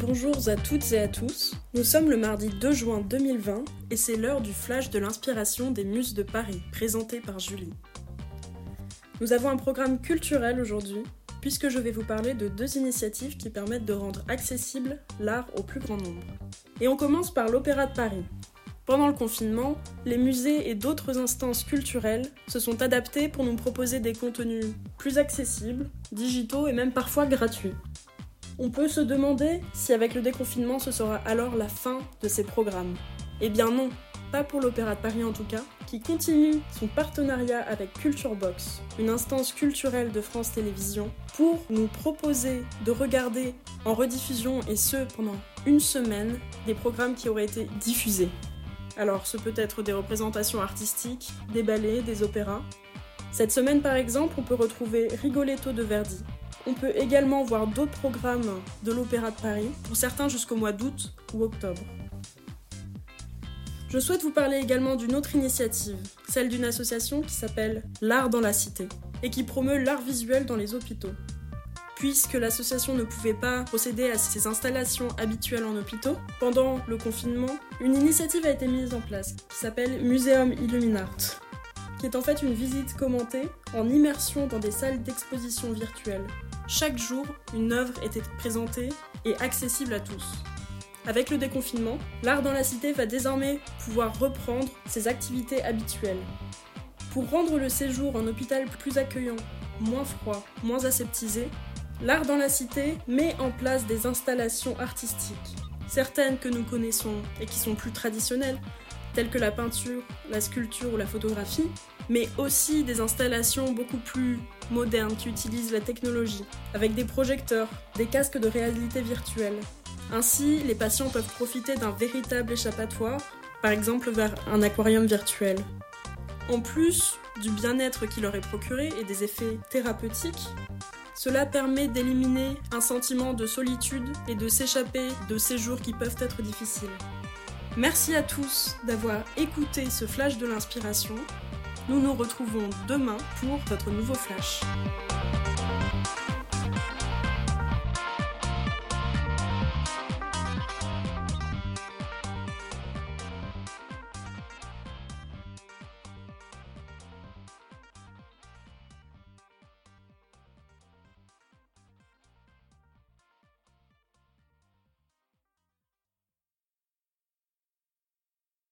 Bonjour à toutes et à tous. Nous sommes le mardi 2 juin 2020 et c'est l'heure du flash de l'inspiration des Muses de Paris, présenté par Julie. Nous avons un programme culturel aujourd'hui, puisque je vais vous parler de deux initiatives qui permettent de rendre accessible l'art au plus grand nombre. Et on commence par l'Opéra de Paris. Pendant le confinement, les musées et d'autres instances culturelles se sont adaptés pour nous proposer des contenus plus accessibles, digitaux et même parfois gratuits. On peut se demander si avec le déconfinement ce sera alors la fin de ces programmes. Eh bien non, pas pour l'Opéra de Paris en tout cas, qui continue son partenariat avec Culture Box, une instance culturelle de France Télévisions, pour nous proposer de regarder en rediffusion et ce pendant une semaine des programmes qui auraient été diffusés. Alors ce peut être des représentations artistiques, des ballets, des opéras. Cette semaine par exemple, on peut retrouver Rigoletto de Verdi, on peut également voir d'autres programmes de l'Opéra de Paris, pour certains jusqu'au mois d'août ou octobre. Je souhaite vous parler également d'une autre initiative, celle d'une association qui s'appelle L'Art dans la Cité, et qui promeut l'art visuel dans les hôpitaux. Puisque l'association ne pouvait pas procéder à ses installations habituelles en hôpitaux, pendant le confinement, une initiative a été mise en place qui s'appelle Muséum Illuminart, qui est en fait une visite commentée en immersion dans des salles d'exposition virtuelles chaque jour, une œuvre était présentée et accessible à tous. Avec le déconfinement, l'art dans la cité va désormais pouvoir reprendre ses activités habituelles. Pour rendre le séjour en hôpital plus accueillant, moins froid, moins aseptisé, l'art dans la cité met en place des installations artistiques. Certaines que nous connaissons et qui sont plus traditionnelles, telles que la peinture, la sculpture ou la photographie, mais aussi des installations beaucoup plus modernes qui utilisent la technologie, avec des projecteurs, des casques de réalité virtuelle. Ainsi, les patients peuvent profiter d'un véritable échappatoire, par exemple vers un aquarium virtuel. En plus du bien-être qui leur est procuré et des effets thérapeutiques, cela permet d'éliminer un sentiment de solitude et de s'échapper de ces jours qui peuvent être difficiles. Merci à tous d'avoir écouté ce flash de l'inspiration nous nous retrouvons demain pour votre nouveau flash.